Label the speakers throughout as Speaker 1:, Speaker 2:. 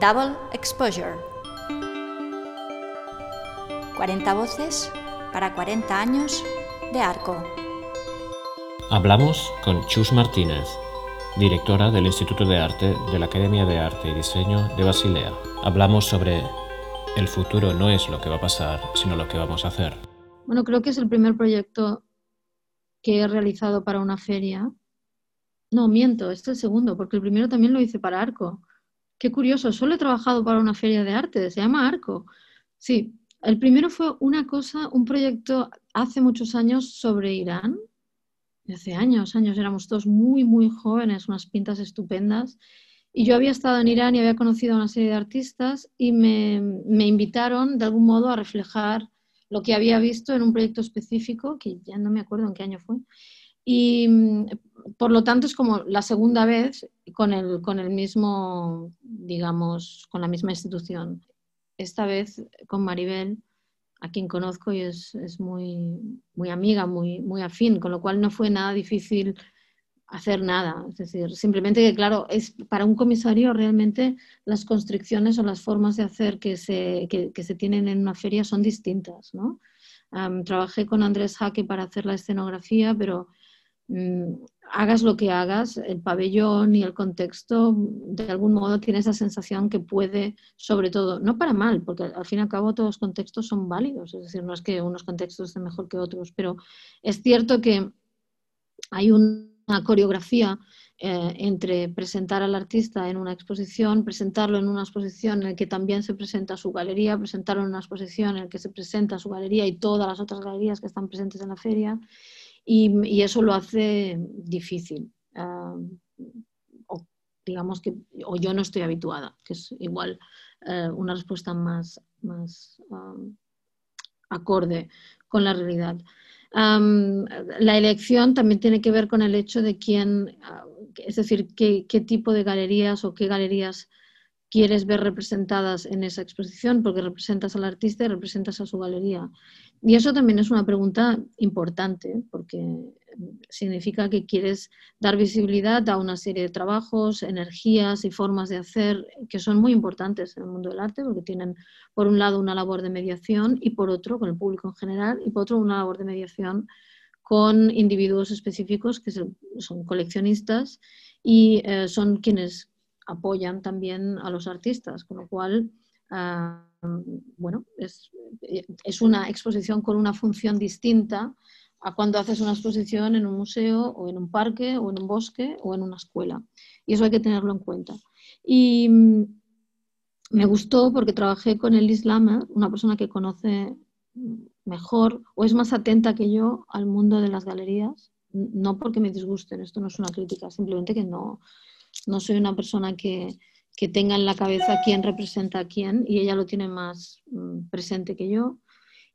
Speaker 1: Double Exposure. 40 voces para 40 años de arco.
Speaker 2: Hablamos con Chus Martínez, directora del Instituto de Arte de la Academia de Arte y Diseño de Basilea. Hablamos sobre el futuro no es lo que va a pasar, sino lo que vamos a hacer.
Speaker 3: Bueno, creo que es el primer proyecto que he realizado para una feria. No, miento, este es el segundo, porque el primero también lo hice para Arco. Qué curioso, solo he trabajado para una feria de arte, se llama Arco. Sí, el primero fue una cosa, un proyecto hace muchos años sobre Irán. Hace años, años, éramos todos muy, muy jóvenes, unas pintas estupendas. Y yo había estado en Irán y había conocido a una serie de artistas y me, me invitaron de algún modo a reflejar lo que había visto en un proyecto específico, que ya no me acuerdo en qué año fue. Y por lo tanto es como la segunda vez con el, con el mismo, digamos, con la misma institución. Esta vez con Maribel, a quien conozco y es, es muy, muy amiga, muy, muy afín, con lo cual no fue nada difícil hacer nada. Es decir, simplemente que, claro, es para un comisario realmente las constricciones o las formas de hacer que se, que, se tienen en una feria son distintas. ¿no? trabajé con Andrés Jaque para hacer la escenografía, pero hagas lo que hagas, el pabellón y el contexto de algún modo tiene esa sensación que puede, sobre todo, no para mal, porque al fin y al cabo todos los contextos son válidos, es decir, no es que unos contextos estén mejor que otros, pero es cierto que hay un una coreografía eh, entre presentar al artista en una exposición, presentarlo en una exposición en la que también se presenta su galería, presentarlo en una exposición en la que se presenta su galería y todas las otras galerías que están presentes en la feria, y, eso lo hace difícil. Ah, o digamos que o yo no estoy habituada, que es igual eh, una respuesta más, más acorde con la realidad la elección también tiene que ver con el hecho de quién, ah, es decir, qué, tipo de galerías o qué galerías quieres ver representadas en esa exposición, porque representas al artista y representas a su galería. Y eso también es una pregunta importante, porque significa que quieres dar visibilidad a una serie de trabajos, energías y formas de hacer que son muy importantes en el mundo del arte, porque tienen, por un lado, una labor de mediación y por otro, con el público en general, y por otro, una labor de mediación con individuos específicos que son coleccionistas y eh, son quienes apoyan también a los artistas, con lo cual, bueno, es, es una exposición con una función distinta a cuando haces una exposición en un museo o en un parque o en un bosque o en una escuela. Y eso hay que tenerlo en cuenta. Y mm, me gustó porque trabajé con el Islam, una persona que conoce mejor o es más atenta que yo al mundo de las galerías, no porque me disgusten, esto no es una crítica, simplemente que no, no soy una persona que, que tenga en la cabeza quién representa a quién y ella lo tiene más mm, presente que yo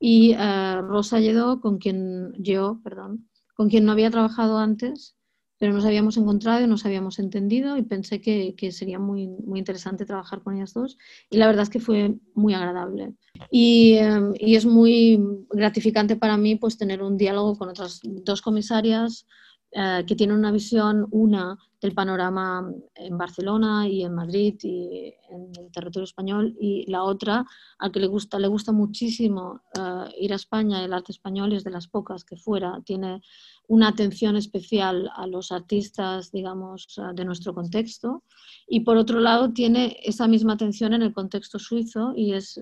Speaker 3: y uh, Rosa Lledó, con quien yo, perdón, con quien no había trabajado antes, pero nos habíamos encontrado y nos habíamos entendido y pensé que, que, sería muy, muy interesante trabajar con ellas dos y la verdad es que fue muy agradable. Y, um, y es muy gratificante para mí pues tener un diálogo con otras dos comisarias uh, que tienen una visión, una del panorama en Barcelona y en Madrid y en el territorio español y la otra al que le gusta le gusta muchísimo eh, ir a España. El arte español es de las pocas que fuera. Tiene una atención especial a los artistas digamos eh, de nuestro contexto. Y por otro lado tiene esa misma atención en el contexto suizo y es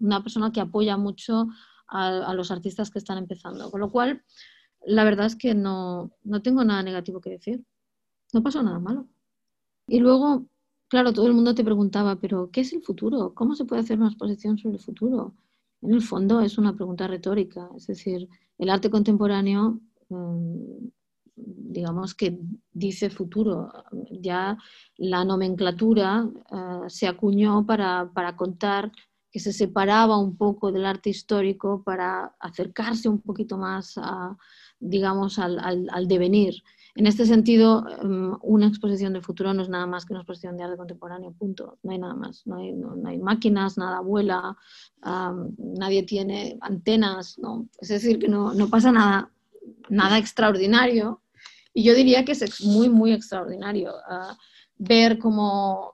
Speaker 3: una persona que apoya mucho a los artistas que están empezando. Con lo cual la verdad es que no, no tengo nada negativo que decir no pasó nada malo. Y luego, claro, todo el mundo te preguntaba, pero ¿qué es el futuro? ¿Cómo se puede hacer una exposición sobre el futuro? En el fondo es una pregunta retórica, es decir, el arte contemporáneo, mm, digamos que dice futuro. Ya la nomenclatura eh, se acuñó para, contar que se separaba un poco del arte histórico para acercarse un poquito más a, digamos, al, al devenir. En este sentido, em, una exposición de futuro no es nada más que una exposición de arte contemporáneo, punto. No hay nada más. No hay, máquinas, nada vuela, nadie tiene antenas, ¿no? Es decir, que no, pasa nada, nada extraordinario. Y yo diría que es muy, muy extraordinario ah, ver cómo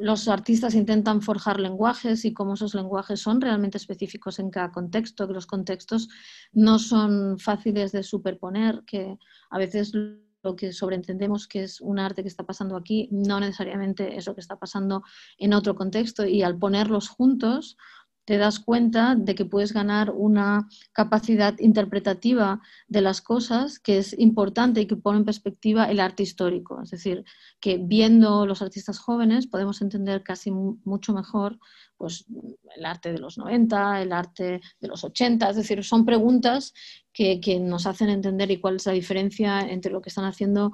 Speaker 3: los artistas intentan forjar lenguajes y cómo esos lenguajes son realmente específicos en cada contexto, que los contextos no son fáciles de superponer, que a veces lo que sobreentendemos que es un arte que está pasando aquí no necesariamente es lo que está pasando en otro contexto y al ponerlos juntos te das cuenta de que puedes ganar una capacidad interpretativa de las cosas que es importante y que pone en perspectiva el arte histórico. Es decir, que viendo los artistas jóvenes podemos entender casi mucho mejor pues, el arte de los 90, el arte de los 80. Es decir, son preguntas que, que nos hacen entender y cuál es la diferencia entre lo que están haciendo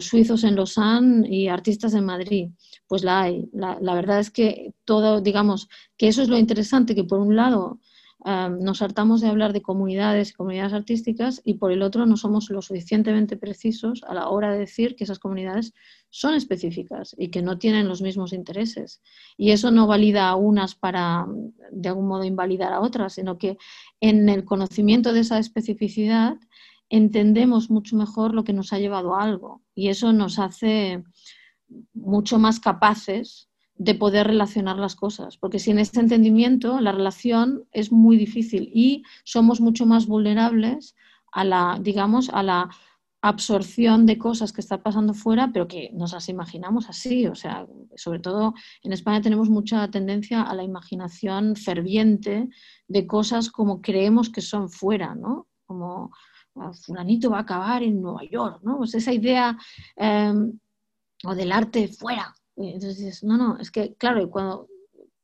Speaker 3: suizos en Lausanne y artistas en Madrid. Pues la hay. La, verdad es que todo, digamos, que eso es lo interesante, que por un lado nos hartamos de hablar de comunidades y comunidades artísticas y por el otro no somos lo suficientemente precisos a la hora de decir que esas comunidades son específicas y que no tienen los mismos intereses. Y eso no valida a unas para de algún modo invalidar a otras, sino que en el conocimiento de esa especificidad entendemos mucho mejor lo que nos ha llevado a algo y eso nos hace mucho más capaces de poder relacionar las cosas, porque sin este entendimiento la relación es muy difícil y somos mucho más vulnerables a la, digamos, a la absorción de cosas que están pasando fuera, pero que nos las imaginamos así. O sea, sobre todo en España tenemos mucha tendencia a la imaginación ferviente de cosas como creemos que son fuera, ¿no? Como fulanito va a acabar en Nueva York, ¿no? Pues esa idea em, o del arte fuera. Entonces, no, no, es que, claro, cuando,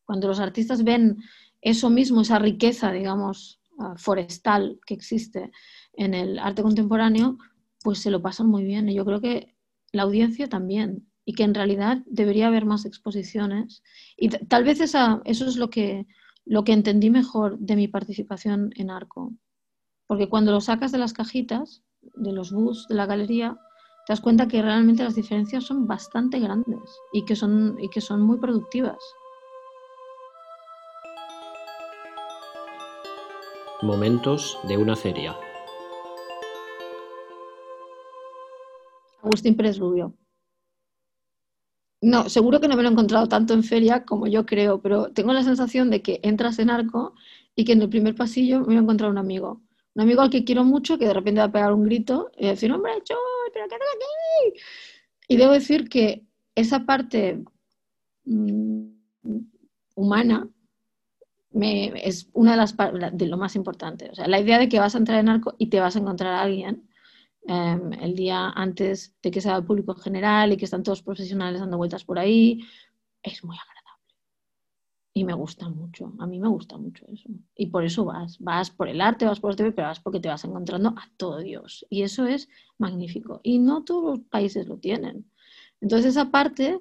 Speaker 3: cuando los artistas ven eso mismo, esa riqueza, digamos, ah, forestal que existe en el arte contemporáneo, pues se lo pasan muy bien. Y yo creo que la audiencia también, y que en realidad debería haber más exposiciones. Y tal vez esa, eso es lo que, lo que entendí mejor de mi participación en Arco. Porque cuando lo sacas de las cajitas, de los bus, de la galería, te das cuenta que realmente las diferencias son bastante grandes y que son, y que son muy productivas.
Speaker 2: Momentos de una feria.
Speaker 3: Agustín Pérez Rubio. No, seguro que no me lo he encontrado tanto en feria como yo creo, pero tengo la sensación de que entras en arco y que en el primer pasillo me voy a encontrar un amigo un amigo al que quiero mucho que de repente va a pegar un grito y decir, hombre, yo, pero ¿qué aquí? Y debo decir que esa parte mm, humana es una de las de lo más importante. O sea, la idea de que vas a entrar en arco y te vas a encontrar a alguien em, el día antes de que sea el público general y que están todos profesionales dando vueltas por ahí, es muy agradable y me gusta mucho, a mí me gusta mucho eso. Y por eso vas, vas por el arte, vas por el TV, pero vas porque te vas encontrando a todo Dios. Y eso es magnífico. Y no todos los países lo tienen. Entonces esa parte,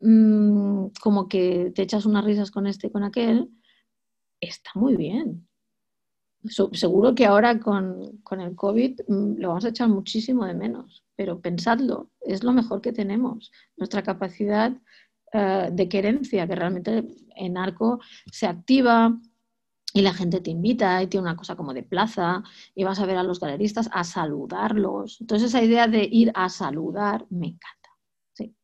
Speaker 3: mm, como que te echas unas risas con este y con aquel, está muy bien. seguro que ahora con, con el COVID mm, lo vamos a echar muchísimo de menos, pero pensadlo, es lo mejor que tenemos. Nuestra capacidad eh, de querencia, que realmente en arco se activa y la gente te invita y tiene una cosa como de plaza y vas a ver a los galeristas a saludarlos. Entonces esa idea de ir a saludar me encanta. Sí.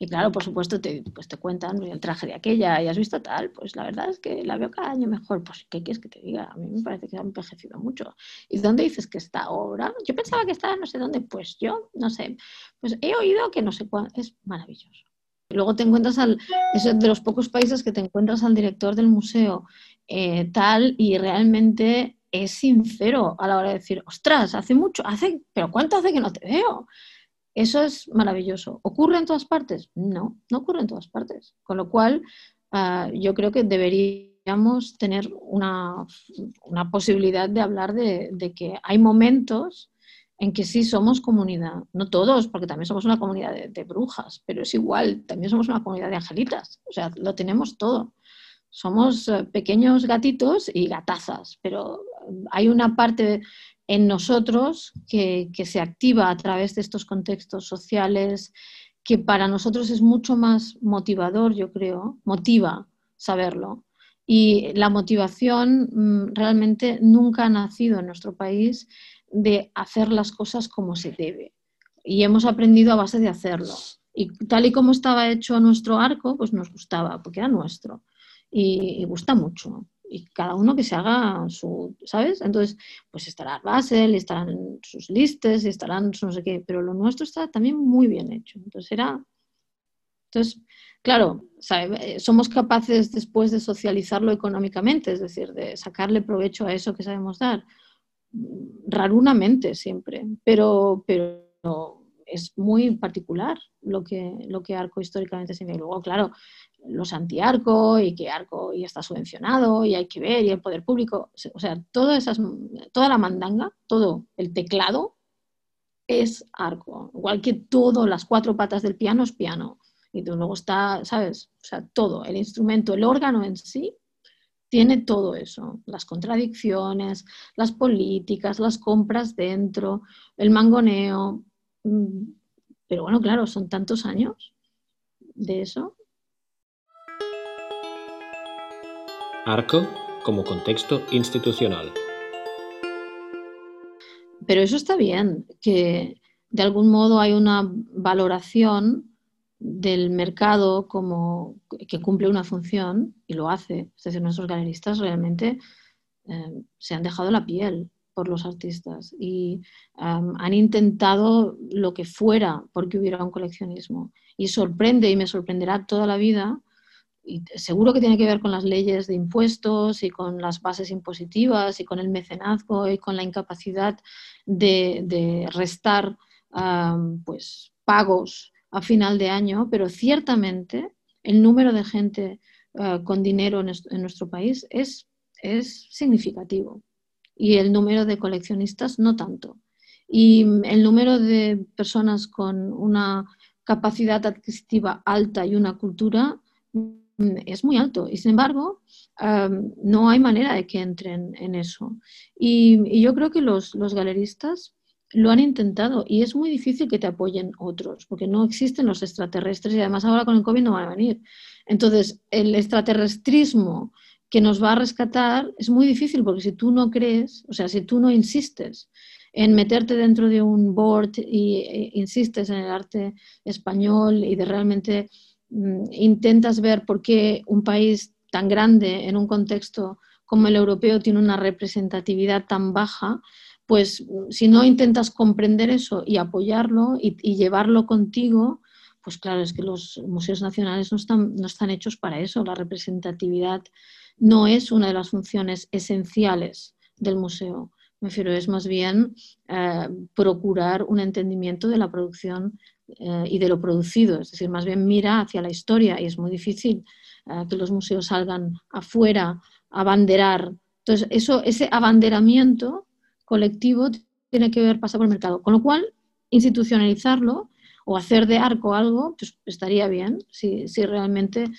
Speaker 3: Y claro, por supuesto, te, pues te cuentan el traje de aquella y has visto tal, pues la verdad es que la veo cada año mejor. Pues, ¿qué quieres que te diga? A mí me parece que ha envejecido mucho. ¿Y dónde dices que está ahora? Yo pensaba que estaba no sé dónde, pues yo no sé. Pues he oído que no sé cuándo. Es maravilloso. Luego te encuentras al, es de los pocos países que te encuentras al director del museo eh, tal y realmente es sincero a la hora de decir, ostras, hace mucho, hace, pero ¿cuánto hace que no te veo? Eso es maravilloso. ¿Ocurre en todas partes? No, no ocurre en todas partes. Con lo cual, ah, yo creo que deberíamos tener una, posibilidad de hablar de, de que hay momentos en que sí somos comunidad, no todos, porque también somos una comunidad de, brujas, pero es igual, también somos una comunidad de angelitas, o sea, lo tenemos todo. Somos eh, pequeños gatitos y gatazas, pero hay una parte en nosotros que, que se activa a través de estos contextos sociales que para nosotros es mucho más motivador, yo creo, motiva saberlo. Y la motivación mm, realmente nunca ha nacido en nuestro país de hacer las cosas como se debe. Y hemos aprendido a base de hacerlo. Y tal y como estaba hecho nuestro arco, pues nos gustaba, porque era nuestro. Y, gusta mucho. Y cada uno que se haga su, ¿sabes? Entonces, pues estará Basel, estarán sus listas, estarán no sé qué, pero lo nuestro está también muy bien hecho. Entonces era... Entonces, claro, eh, somos capaces después de socializarlo económicamente, es decir, de sacarle provecho a eso que sabemos dar, rarunamente siempre, pero, pero es muy particular lo que, lo que Arco históricamente significa. Luego, claro, los anti-arco y que Arco ya está subvencionado y hay que ver y el poder público, o sea, todas esas, toda la mandanga, todo el teclado es Arco, igual que todo, las cuatro patas del piano es piano. Y luego está, ¿sabes? O sea, todo, el instrumento, el órgano en sí, tiene todo eso, las contradicciones, las políticas, las compras dentro, el mangoneo. Mm, pero bueno, claro, son tantos años de eso.
Speaker 2: Arco como contexto institucional.
Speaker 3: Pero eso está bien, que de algún modo hay una valoración del mercado como que cumple una función y lo hace. Es decir, nuestros galeristas realmente eh, se han dejado la piel por los artistas y han intentado lo que fuera porque hubiera un coleccionismo. Y sorprende y me sorprenderá toda la vida. Y seguro que tiene que ver con las leyes de impuestos y con las bases impositivas y con el mecenazgo y con la incapacidad de, restar pues, pagos a final de año, pero ciertamente el número de gente eh, con dinero en, nuestro país es, es significativo y el número de coleccionistas no tanto. Y el número de personas con una capacidad adquisitiva alta y una cultura mm, es muy alto y sin embargo eh, no hay manera de que entren en eso. Y, yo creo que los, los galeristas lo han intentado y es muy difícil que te apoyen otros, porque no existen los extraterrestres y además ahora con el COVID no van a venir. Entonces, el extraterrestrismo que nos va a rescatar es muy difícil porque si tú no crees, o sea, si tú no insistes en meterte dentro de un board y e, insistes en el arte español y de realmente mm, intentas ver por qué un país tan grande en un contexto como el europeo tiene una representatividad tan baja, pues si no intentas comprender eso y apoyarlo y, llevarlo contigo, pues claro, es que los museos nacionales no están, no están hechos para eso. La representatividad no es una de las funciones esenciales del museo. Me refiero, es más bien eh, procurar un entendimiento de la producción eh, y de lo producido. Es decir, más bien mira hacia la historia y es muy difícil eh, que los museos salgan afuera a abanderar. Entonces, eso, ese abanderamiento colectivo tiene que ver pasar por el mercado. Con lo cual, institucionalizarlo o hacer de arco algo, pues estaría bien si, realmente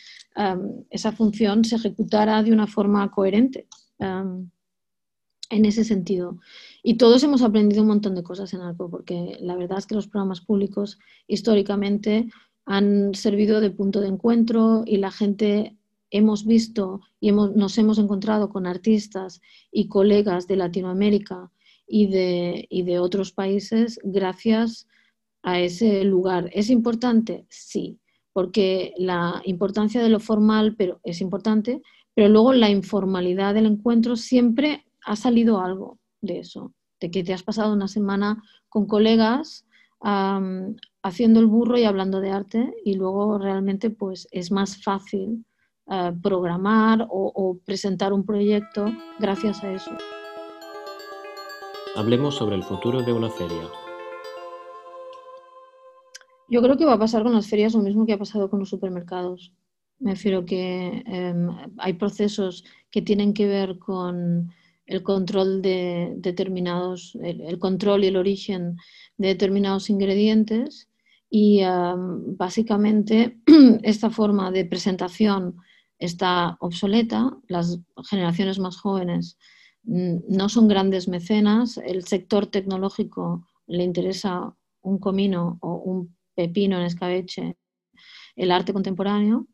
Speaker 3: esa función se ejecutara de una forma coherente en ese sentido. Y todos hemos aprendido un montón de cosas en arco, porque la verdad es que los programas públicos históricamente han servido de punto de encuentro y la gente hemos visto y nos hemos encontrado con artistas y colegas de Latinoamérica y de, y de otros países gracias a ese lugar. ¿Es importante? Sí, porque la importancia de lo formal pero es importante, pero luego la informalidad del encuentro siempre ha salido algo de eso, de que te has pasado una semana con colegas haciendo el burro y hablando de arte y luego realmente pues es más fácil eh, programar o presentar un proyecto gracias a eso.
Speaker 2: Hablemos sobre el futuro de una feria.
Speaker 3: Yo creo que va a pasar con las ferias lo mismo que ha pasado con los supermercados. Me refiero que em, hay procesos que tienen que ver con el control de determinados, el, control y el origen de determinados ingredientes y básicamente esta forma de presentación está obsoleta. Las generaciones más jóvenes no son grandes mecenas, el sector tecnológico le interesa un comino o un pepino en escabeche, el arte contemporáneo,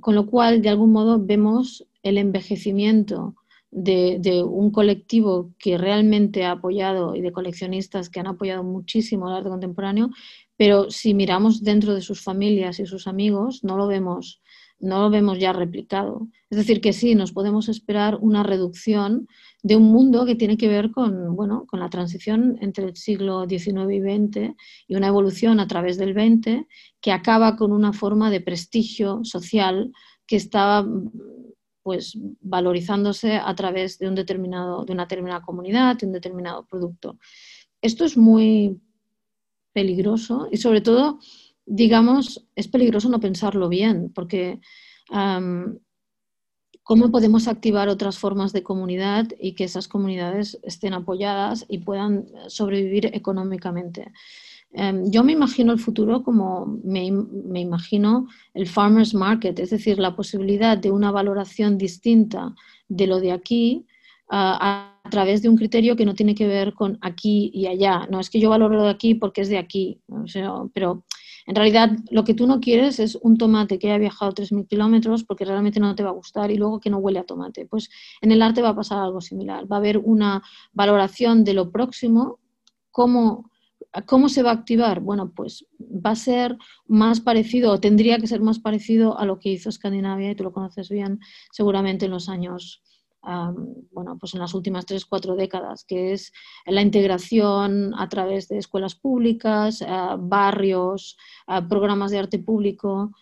Speaker 3: con lo cual de algún modo vemos el envejecimiento de, un colectivo que realmente ha apoyado y de coleccionistas que han apoyado muchísimo el arte contemporáneo, pero si miramos dentro de sus familias y sus amigos, no lo vemos, no lo vemos ya replicado. Es decir, que sí, nos podemos esperar una reducción de un mundo que tiene que ver con, bueno, con la transición entre el siglo XIX y XX y una evolución a través del XX que acaba con una forma de prestigio social que estaba pues valorizándose a través de, un determinado, de una determinada comunidad, de un determinado producto. Esto es muy peligroso y sobre todo, digamos, es peligroso no pensarlo bien, porque ¿cómo podemos activar otras formas de comunidad y que esas comunidades estén apoyadas y puedan sobrevivir económicamente? Em, yo me imagino el futuro como me, imagino el farmers market, es decir, la posibilidad de una valoración distinta de lo de aquí a través de un criterio que no tiene que ver con aquí y allá. No es que yo valoro lo de aquí porque es de aquí, pero en realidad lo que tú no quieres es un tomate que haya viajado 3.000 kilómetros porque realmente no te va a gustar y luego que no huele a tomate. Pues en el arte va a pasar algo similar. Va a haber una valoración de lo próximo, cómo ¿Cómo se va a activar? Bueno, pues va a ser más parecido, o tendría que ser más parecido a lo que hizo Escandinavia, y tú lo conoces bien, seguramente en los años, bueno, pues en las últimas tres, cuatro décadas, que es la integración a través de escuelas públicas, barrios, programas de arte público,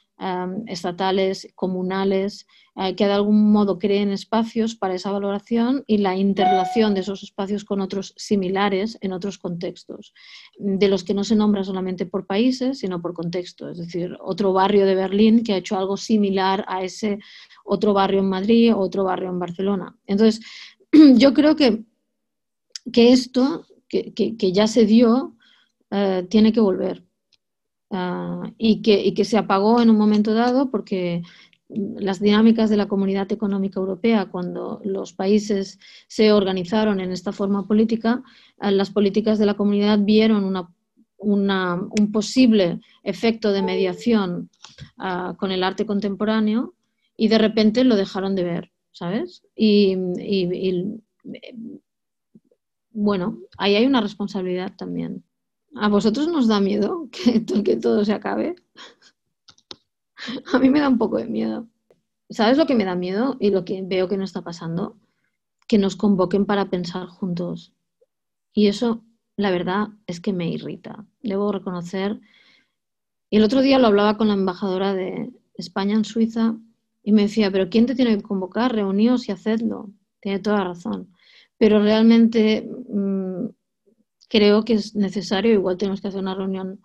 Speaker 3: estatales, comunales, eh, que de algún modo creen espacios para esa valoración y la interrelación de esos espacios con otros similares en otros contextos, de los que no se nombra solamente por países, sino por contexto. Es decir, otro barrio de Berlín que ha hecho algo similar a ese otro barrio en Madrid o otro barrio en Barcelona. Entonces, yo creo que, que esto, que, que, ya se dio, eh, tiene que volver. Ah, y, que, y, que, se apagó en un momento dado porque las dinámicas de la Comunidad Económica Europea, cuando los países se organizaron en esta forma política, ah, las políticas de la comunidad vieron una, un posible efecto de mediación uh, con el arte contemporáneo y de repente lo dejaron de ver, ¿sabes? Y, y, y bueno, ahí hay una responsabilidad también. ¿A vosotros nos da miedo que, todo se acabe? A mí me da un poco de miedo. ¿Sabes lo que me da miedo y lo que veo que no está pasando? Que nos convoquen para pensar juntos. Y eso, la verdad, es que me irrita. Debo reconocer. Y el otro día lo hablaba con la embajadora de España en Suiza y me decía, pero ¿quién te tiene que convocar? Reuníos y hacedlo. Tiene toda razón. Pero realmente mm, creo que es necesario, igual tenemos que hacer una reunión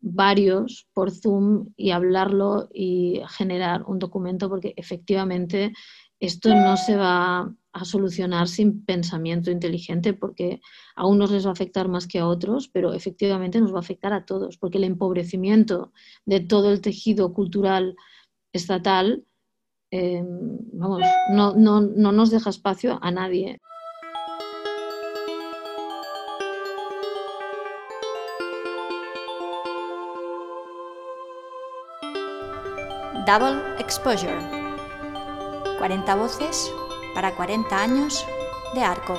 Speaker 3: varios por Zoom y hablarlo y generar un documento porque efectivamente esto no se va a solucionar sin pensamiento inteligente porque a unos les va a afectar más que a otros, pero efectivamente nos va a afectar a todos porque el empobrecimiento de todo el tejido cultural estatal eh, vamos, no, no, no nos deja espacio a nadie.
Speaker 1: Double Exposure. 40 voces para 40 años de arco.